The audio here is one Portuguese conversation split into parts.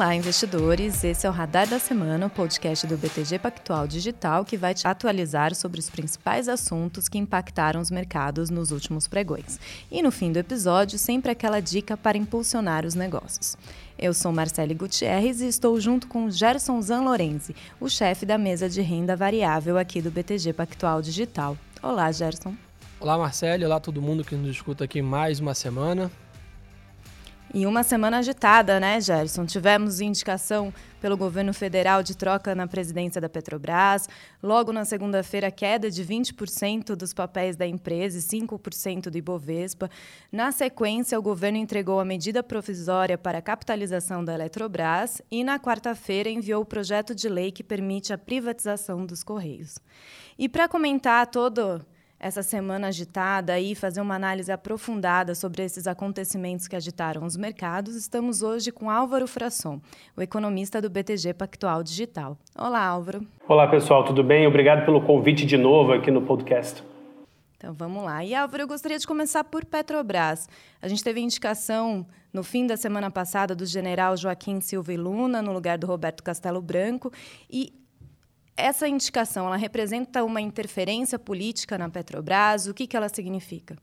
Olá, investidores! Esse é o Radar da Semana, o podcast do BTG Pactual Digital, que vai te atualizar sobre os principais assuntos que impactaram os mercados nos últimos pregões. E no fim do episódio, sempre aquela dica para impulsionar os negócios. Eu sou Marcele Gutierrez e estou junto com Gerson Zanlorenzi, o chefe da mesa de renda variável aqui do BTG Pactual Digital. Olá, Gerson. Olá, Marcele. Olá, todo mundo que nos escuta aqui mais uma semana. E uma semana agitada, né, Gerson? Tivemos indicação pelo governo federal de troca na presidência da Petrobras. Logo na segunda-feira, queda de 20% dos papéis da empresa e 5% do Ibovespa. Na sequência, o governo entregou a medida provisória para a capitalização da Eletrobras e, na quarta-feira, enviou o projeto de lei que permite a privatização dos Correios. E para comentar todo essa semana agitada e fazer uma análise aprofundada sobre esses acontecimentos que agitaram os mercados, estamos hoje com Álvaro Frasson, o economista do BTG Pactual Digital. Olá, Álvaro. Olá, pessoal, tudo bem? Obrigado pelo convite de novo aqui no podcast. Então vamos lá. E Álvaro, eu gostaria de começar por Petrobras. A gente teve indicação no fim da semana passada do general Joaquim Silva e Luna no lugar do Roberto Castelo Branco e essa indicação, ela representa uma interferência política na Petrobras? O que, que ela significa?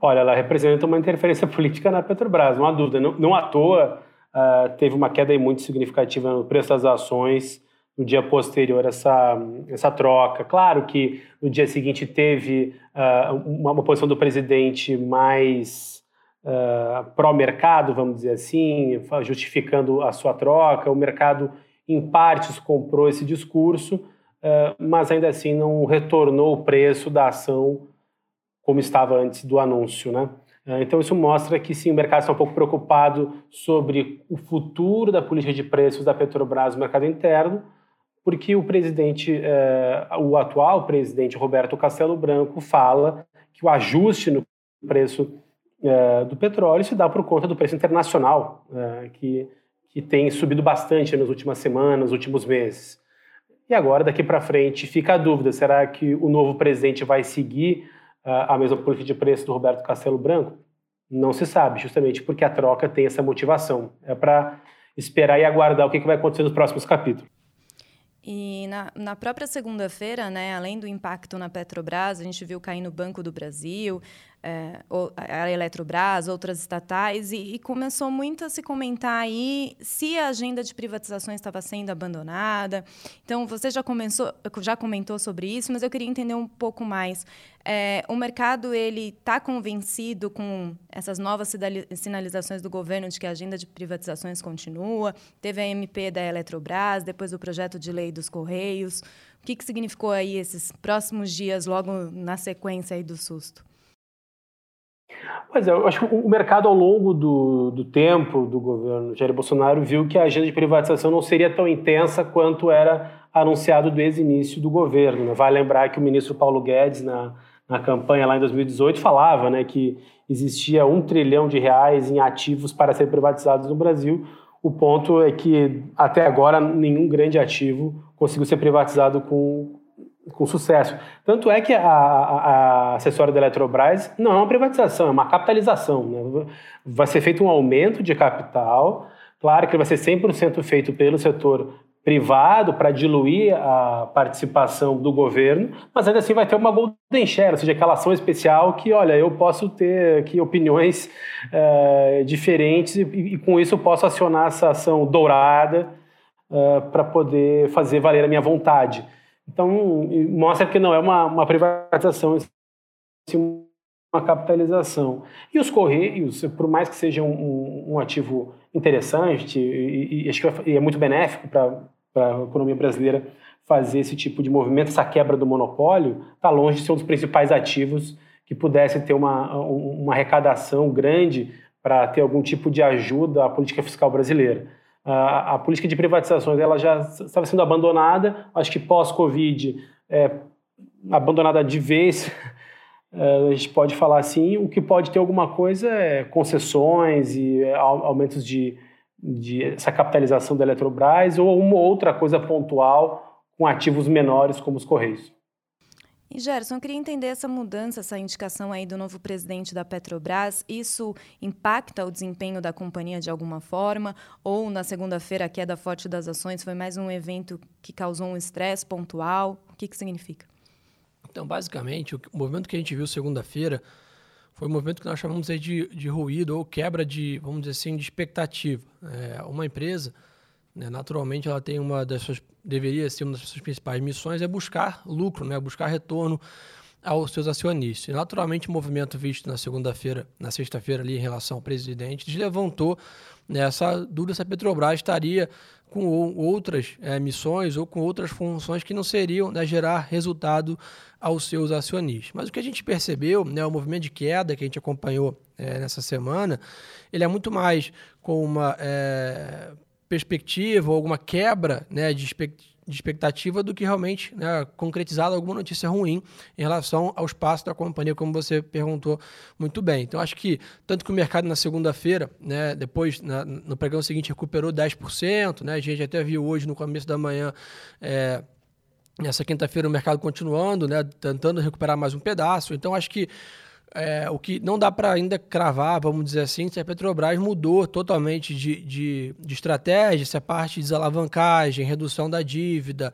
Olha, ela representa uma interferência política na Petrobras, não há dúvida. Não, não à toa uh, teve uma queda muito significativa no preço das ações no dia posterior a essa, essa troca. Claro que no dia seguinte teve uh, uma, uma, posição do presidente mais uh, pró-mercado, vamos dizer assim, justificando a sua troca. O mercado em partes comprou esse discurso, eh, mas ainda assim não retornou o preço da ação como estava antes do anúncio, né? Eh, então isso mostra que sim, o mercado está um pouco preocupado sobre o futuro da política de preços da Petrobras no mercado interno, porque o presidente, eh, o atual presidente Roberto Castelo Branco fala que o ajuste no preço do petróleo se dá por conta do preço internacional, que que tem subido bastante nas últimas semanas, nos últimos meses. E agora, daqui para frente, fica a dúvida: será que o novo presidente vai seguir uh, a mesma política de preço do Roberto Castelo Branco? Não se sabe, justamente porque a troca tem essa motivação. É para esperar e aguardar o que, que vai acontecer nos próximos capítulos. E na, na própria segunda-feira, né, além do impacto na Petrobras, a gente viu cair no Banco do Brasil, é, a Eletrobras, outras estatais, e, e, começou muito a se comentar aí se a agenda de privatizações estava sendo abandonada. Então, você já, começou, já comentou sobre isso, mas eu queria entender um pouco mais. É, o mercado ele está convencido com essas novas sinalizações do governo de que a agenda de privatizações continua. Teve a MP da Eletrobras, depois o projeto de lei dos Correios. O que, que significou aí esses próximos dias, logo na sequência aí do susto? Pois é, eu acho que o mercado, ao longo do, do tempo do governo Jair Bolsonaro, viu que a agenda de privatização não seria tão intensa quanto era anunciado desde o início do governo. Né? Vai lembrar que o ministro Paulo Guedes, na, na campanha lá em 2018, falava né, que existia um trilhão de reais em ativos para ser privatizados no Brasil. O ponto é que, até agora, nenhum grande ativo conseguiu ser privatizado com, com sucesso. Tanto é que a, a, a, assessora da Eletrobras não é uma privatização, é uma capitalização. Né? Vai ser feito um aumento de capital, claro que vai ser 100% feito pelo setor privado para diluir a participação do governo, mas ainda assim vai ter uma golden share, ou seja, aquela ação especial que, olha, eu posso ter aqui opiniões é, diferentes e, e, com isso posso acionar essa ação dourada é, para poder fazer valer a minha vontade. Então, mostra que não é uma, uma privatização, sim uma capitalização. E os Correios, por mais que seja um, um ativo interessante e, e, que é muito benéfico para a economia brasileira fazer esse tipo de movimento, essa quebra do monopólio, está longe de ser um dos principais ativos que pudesse ter uma, uma arrecadação grande para ter algum tipo de ajuda à política fiscal brasileira a, política de privatizações ela já estava sendo abandonada, acho que pós-Covid, é, abandonada de vez, é, a gente pode falar assim, o que pode ter alguma coisa é concessões e é, aumentos de, de essa capitalização da Eletrobras ou uma outra coisa pontual com ativos menores como os Correios. E Gerson, eu queria entender essa mudança, essa indicação aí do novo presidente da Petrobras. Isso impacta o desempenho da companhia de alguma forma? Ou na segunda-feira a queda forte das ações foi mais um evento que causou um estresse pontual? O que, que significa? Então, basicamente, o movimento que a gente viu segunda-feira foi um movimento que nós chamamos de, de ruído ou quebra de, vamos dizer assim, de expectativa. É, uma empresa, né, naturalmente, ela tem uma das suas deveria ser uma das suas principais missões é buscar lucro, né? buscar retorno aos seus acionistas. E, naturalmente, o movimento visto na segunda-feira, na sexta-feira ali em relação ao presidente, levantou né, essa dúvida se a Petrobras estaria com outras é, missões ou com outras funções que não seriam né, gerar resultado aos seus acionistas. Mas o que a gente percebeu, né, o movimento de queda que a gente acompanhou é, nessa semana, ele é muito mais com uma é, perspectiva ou alguma quebra né, de, expectativa do que realmente né, concretizada alguma notícia ruim em relação aos passos da companhia, como você perguntou muito bem. Então, acho que tanto que o mercado na segunda-feira, né, depois na, no pregão seguinte, recuperou 10%, né, a gente até viu hoje no começo da manhã. É, Nessa quinta-feira o mercado continuando, né, tentando recuperar mais um pedaço. Então acho que é, o que não dá para ainda cravar, vamos dizer assim, se a Petrobras mudou totalmente de, de, de estratégia, se a parte de desalavancagem, redução da dívida,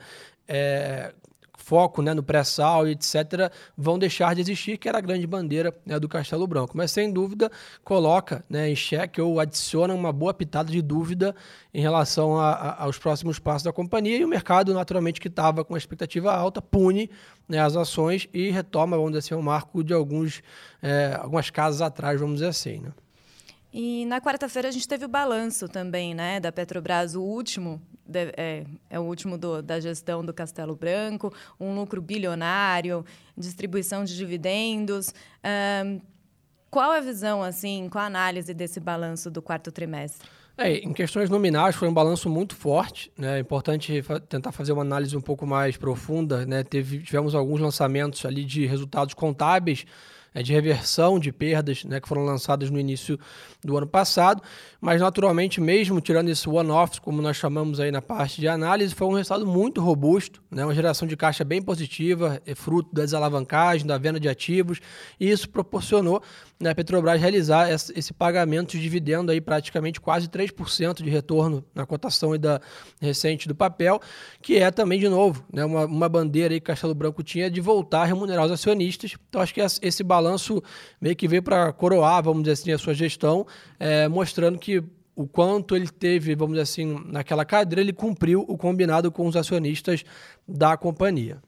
é, foco né, no pré-sal etc., vão deixar de existir, que era a grande bandeira né, do Castelo Branco. Mas, sem dúvida, coloca né, em xeque ou adiciona uma boa pitada de dúvida em relação a, a, aos próximos passos da companhia e o mercado, naturalmente, que estava com expectativa alta, pune né, as ações e retoma, vamos dizer assim, o marco de alguns, é, algumas casas atrás, vamos dizer assim. Né? E na quarta-feira a gente teve o balanço também, né, da Petrobras, o último, é, é o último do, da gestão do Castelo Branco, um lucro bilionário, distribuição de dividendos. Um, qual a visão, assim, qual a análise desse balanço do quarto trimestre? É, em questões nominais foi um balanço muito forte, né? É importante fa tentar fazer uma análise um pouco mais profunda, né? Teve, tivemos alguns lançamentos ali de resultados contábeis de reversão de perdas né, que foram lançadas no início do ano passado, mas naturalmente, mesmo tirando esse one-off, como nós chamamos aí na parte de análise, foi um resultado muito robusto, né, uma geração de caixa bem positiva, é fruto da desalavancagem, da venda de ativos, e isso proporcionou né, a Petrobras realizar esse pagamento de dividendo aí praticamente quase 3% de retorno na cotação aí da recente do papel, que é também, de novo, né, uma, uma bandeira aí que Castelo Branco tinha de voltar a remunerar os acionistas. Então, acho que esse balanço meio que veio para coroar, vamos dizer assim, a sua gestão, é, mostrando que o quanto ele teve, vamos dizer assim, naquela cadeira, ele cumpriu o combinado com os acionistas da companhia.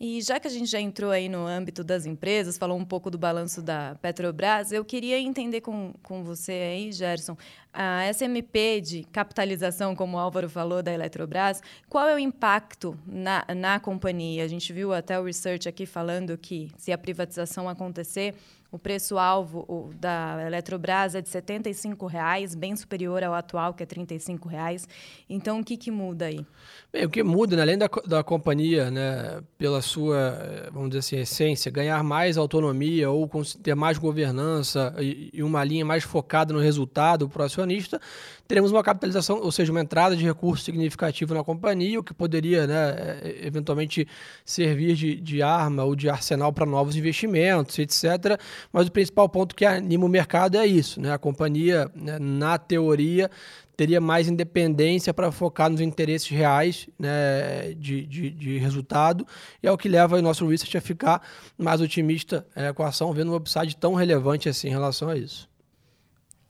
E já que a gente já entrou aí no âmbito das empresas, falou um pouco do balanço da Petrobras, eu queria entender com, com você aí, Gerson, a SMP de capitalização, como o Álvaro falou, da Eletrobras, qual é o impacto na, na companhia? A gente viu até o research aqui falando que se a privatização acontecer, o preço-alvo da Eletrobras é de R$ 75,00, bem superior ao atual, que é R$ 35,00. Então, o que, que muda aí? Bem, o que muda, né, além da, da companhia, né, pela sua, vamos dizer assim, essência, ganhar mais autonomia ou ter mais governança e, e uma linha mais focada no resultado para o acionista, teremos uma capitalização, ou seja, uma entrada de recurso significativo na companhia, o que poderia, né, eventualmente servir de, de arma ou de arsenal para novos investimentos, etc., mas o principal ponto que anima o mercado é isso, né? A companhia, né, na teoria, teria mais independência para focar nos interesses reais né, de, de, de, resultado, e é o que leva o nosso research a ficar mais otimista é, com a ação, vendo um upside tão relevante assim em relação a isso.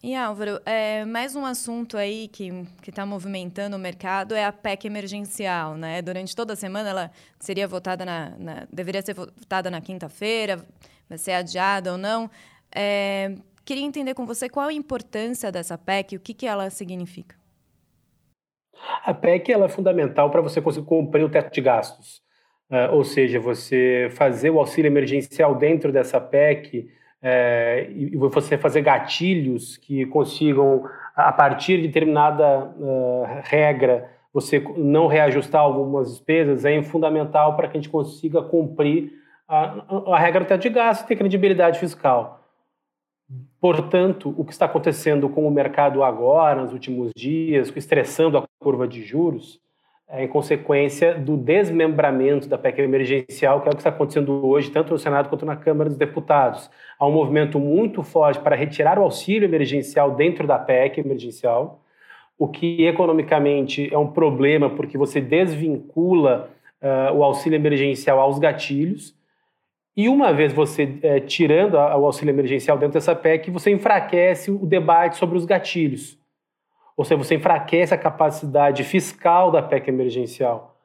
E Álvaro, é, mais um assunto aí que está movimentando o mercado é a PEC emergencial, né? Durante toda a semana ela seria votada na, na deveria ser votada na quinta-feira, vai ser adiada ou não. É, queria entender com você qual a importância dessa PEC, o que, que ela significa. A PEC ela é fundamental para você conseguir cumprir o teto de gastos, uh, ou seja, você fazer o auxílio emergencial dentro dessa PEC é, e você fazer gatilhos que consigam, a partir de determinada uh, regra, você não reajustar algumas despesas, é fundamental para que a gente consiga cumprir a, a regra do teto de gasto e ter credibilidade fiscal. Portanto, o que está acontecendo com o mercado agora, nos últimos dias, estressando a curva de juros, é, em consequência do desmembramento da PEC emergencial, que é o que está acontecendo hoje, tanto no Senado quanto na Câmara dos Deputados. Há um movimento muito forte para retirar o auxílio emergencial dentro da PEC emergencial, o que economicamente é um problema, porque você desvincula uh, o auxílio emergencial aos gatilhos. E uma vez você é, tirando a, o auxílio emergencial dentro dessa PEC, você enfraquece o debate sobre os gatilhos. Ou seja, você enfraquece a capacidade fiscal da PEC emergencial.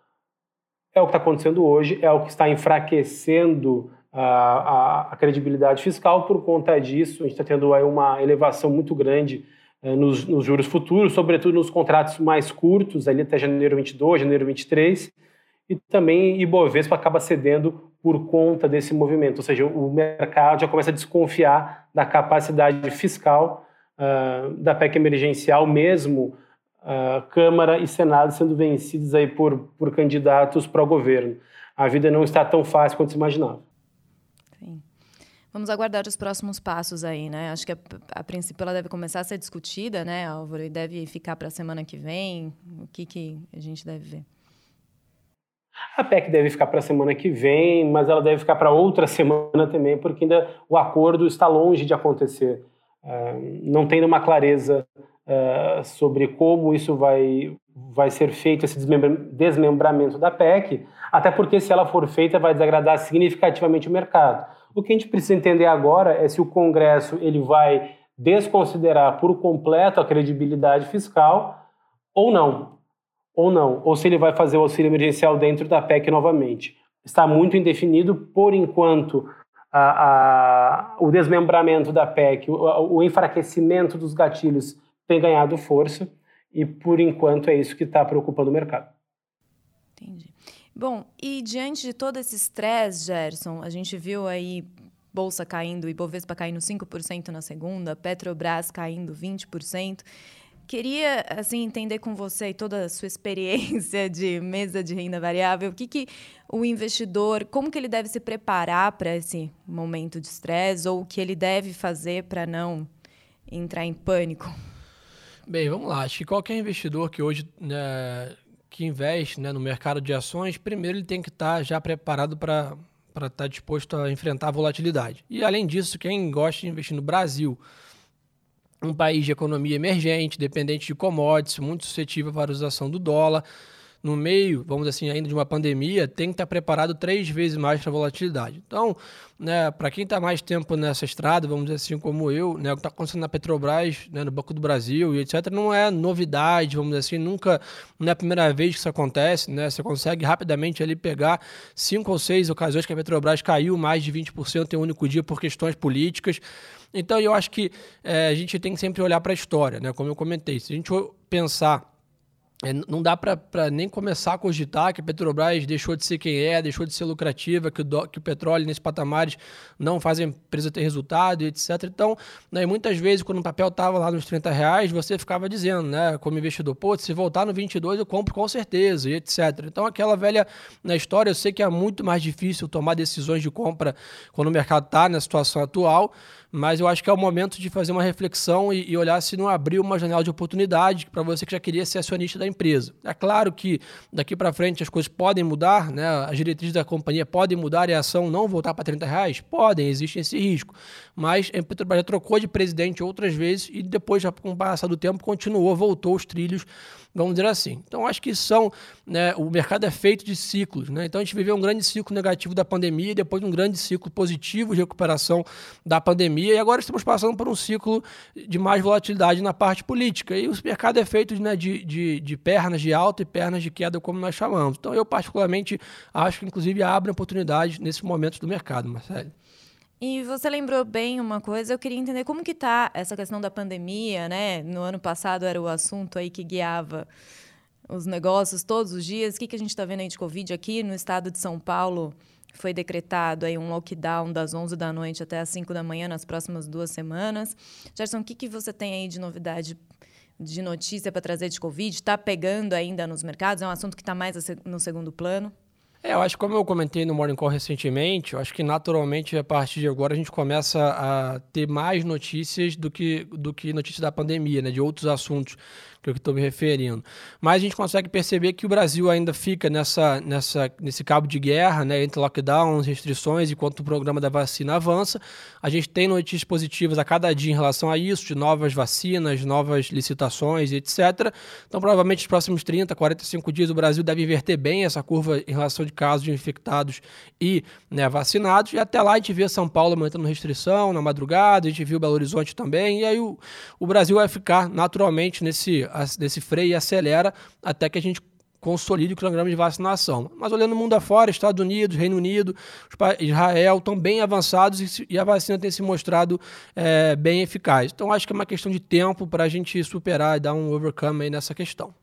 É o que está acontecendo hoje, é o que está enfraquecendo a, a, a credibilidade fiscal. Por conta disso, a gente está tendo aí uma elevação muito grande eh, nos, nos, juros futuros, sobretudo nos contratos mais curtos, ali até janeiro 22, janeiro 23, e também Ibovespa acaba cedendo por conta desse movimento, ou seja, o mercado já começa a desconfiar da capacidade fiscal uh, da PEC emergencial, mesmo uh, Câmara e Senado sendo vencidos aí por, por candidatos para o governo. A vida não está tão fácil quanto se imaginava. Sim. Vamos aguardar os próximos passos aí, né? Acho que a, a princípio ela deve começar a ser discutida, né, Álvaro? E deve ficar para a semana que vem. O que, que a gente deve ver? A PEC deve ficar para a semana que vem, mas ela deve ficar para outra semana também, porque ainda o acordo está longe de acontecer. Uh, não tem uma clareza uh, sobre como isso vai, vai ser feito, esse desmembramento da PEC, até porque se ela for feita vai desagradar significativamente o mercado. O que a gente precisa entender agora é se o Congresso ele vai desconsiderar por completo a credibilidade fiscal ou não ou não, ou se ele vai fazer o auxílio emergencial dentro da PEC novamente. Está muito indefinido, por enquanto, a, a, o desmembramento da PEC, o, o, enfraquecimento dos gatilhos tem ganhado força, e por enquanto é isso que está preocupando o mercado. Entendi. Bom, e diante de todo esse estresse, Gerson, a gente viu aí Bolsa caindo, Ibovespa caindo 5% na segunda, Petrobras caindo 20%. Queria assim entender com você e toda a sua experiência de mesa de renda variável, o que, que o investidor, como que ele deve se preparar para esse momento de estresse ou o que ele deve fazer para não entrar em pânico? Bem, vamos lá. Acho que qualquer investidor que hoje né, que investe né, no mercado de ações, primeiro ele tem que estar tá já preparado para estar tá disposto a enfrentar a volatilidade. E além disso, quem gosta de investir no Brasil um país de economia emergente, dependente de commodities, muito suscetível à valorização do dólar. No meio, vamos assim, ainda de uma pandemia, tem que estar preparado três vezes mais para a volatilidade. Então, né, para quem está mais tempo nessa estrada, vamos dizer assim, como eu, né, o que está acontecendo na Petrobras, né, no Banco do Brasil e etc., não é novidade, vamos dizer assim, nunca não é a primeira vez que isso acontece. Né, você consegue rapidamente ali pegar cinco ou seis ocasiões que a Petrobras caiu mais de 20% em um único dia por questões políticas. Então, eu acho que é, a gente tem que sempre olhar para a história, né? Como eu comentei, se a gente pensar é, não dá para nem começar a cogitar que a Petrobras deixou de ser quem é, deixou de ser lucrativa, que o, do, que o petróleo nesses patamares não faz a empresa ter resultado, etc. Então, né, muitas vezes, quando o papel estava lá nos 30 reais, você ficava dizendo, né, como investidor, pô, se voltar no 22 eu compro com certeza, e etc. Então, aquela velha na história, eu sei que é muito mais difícil tomar decisões de compra quando o mercado está na situação atual, mas eu acho que é o momento de fazer uma reflexão e, e olhar se não abriu uma janela de oportunidade para você que já queria ser acionista da empresa. É claro que daqui para frente as coisas podem mudar, né? as diretrizes da companhia podem mudar e a ação não voltar para 30 reais? Podem, existe esse risco. Mas a Petrobras já trocou de presidente outras vezes e depois, já com o passar do tempo, continuou, voltou os trilhos vamos dizer assim. Então, acho que são, né, o mercado é feito de ciclos, né? Então, a gente viveu um grande ciclo negativo da pandemia e depois um grande ciclo positivo de recuperação da pandemia e agora estamos passando por um ciclo de mais volatilidade na parte política. E o mercado é feito né, de, de, de pernas de alta e pernas de queda, como nós chamamos. Então, eu particularmente acho que, inclusive, abre oportunidades nesses momentos do mercado, Marcelo. E você lembrou bem uma coisa, eu queria entender como que está essa questão da pandemia, né? No ano passado era o assunto aí que guiava os negócios todos os dias. O que, que a gente está vendo aí de Covid aqui no estado de São Paulo? Foi decretado aí um lockdown das 11 da noite até as 5 da manhã nas próximas duas semanas. Gerson, o que, que você tem aí de novidade, de notícia para trazer de Covid? Está pegando ainda nos mercados? É um assunto que está mais no segundo plano? É, eu acho que como eu comentei no Morning Call recentemente, eu acho que naturalmente a partir de agora a gente começa a ter mais notícias do que, do que notícias da pandemia, né, de outros assuntos que eu estou me referindo. Mas a gente consegue perceber que o Brasil ainda fica nessa, nessa, nesse cabo de guerra, né, entre lockdowns, restrições, enquanto o programa da vacina avança. A gente tem notícias positivas a cada dia em relação a isso, de novas vacinas, novas licitações, etc. Então, provavelmente, nos próximos 30, 45 dias, o Brasil deve inverter bem essa curva em relação de casos de infectados e né, vacinados. E até lá a gente vê São Paulo aumentando restrição na madrugada, a gente viu Belo Horizonte também. E aí o, o Brasil vai ficar naturalmente nesse desse freio e acelera até que a gente consolide o cronograma de vacinação. Mas olhando o mundo afora, Estados Unidos, Reino Unido, Israel estão bem avançados e a vacina tem se mostrado é, bem eficaz. Então acho que é uma questão de tempo para a gente superar e dar um overcome nessa questão.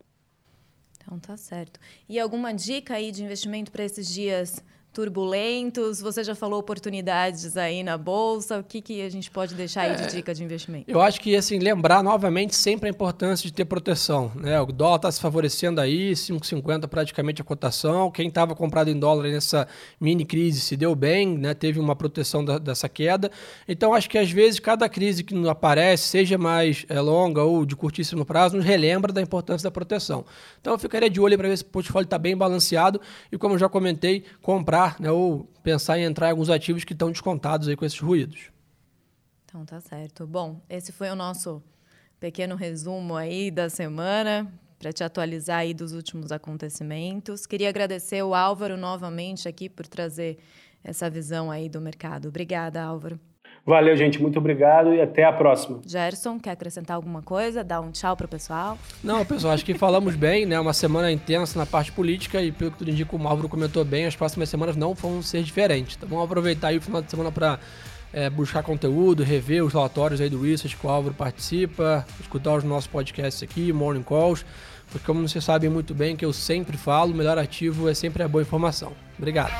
Então tá certo. E alguma dica aí de investimento para esses dias turbulentos? Você já falou oportunidades aí na bolsa. O que, que a gente pode deixar aí de é, dica de investimento? Eu acho que assim lembrar novamente sempre a importância de ter proteção. Né? O dólar está se favorecendo aí, 5,50 praticamente a cotação. Quem estava comprado em dólar nessa mini crise se deu bem, né? teve uma proteção da, dessa queda. Então acho que às vezes cada crise que aparece, seja mais é, longa ou de curtíssimo prazo, nos relembra da importância da proteção. Então eu ficaria de olho para ver se o portfólio está bem balanceado e como eu já comentei, comprar comprar, né, ou pensar em entrar em alguns ativos que estão descontados aí com esses ruídos. Então tá certo. Bom, esse foi o nosso pequeno resumo aí da semana para te atualizar aí dos últimos acontecimentos. Queria agradecer o Álvaro novamente aqui por trazer essa visão aí do mercado. Obrigada, Álvaro. Valeu, gente. Muito obrigado e até a próxima. Gerson, quer acrescentar alguma coisa? Dar um tchau para o pessoal? Não, pessoal, acho que falamos bem, né? Uma semana intensa na parte política e, pelo que tudo indica, o Álvaro comentou bem, as próximas semanas não vão ser diferentes. Então vamos aproveitar aí o final de semana para é, buscar conteúdo, rever os relatórios aí do Research que o Álvaro participa, escutar os nossos podcasts aqui, Morning Calls, porque como vocês sabem muito bem que eu sempre falo, o melhor ativo é sempre a boa informação. Obrigado.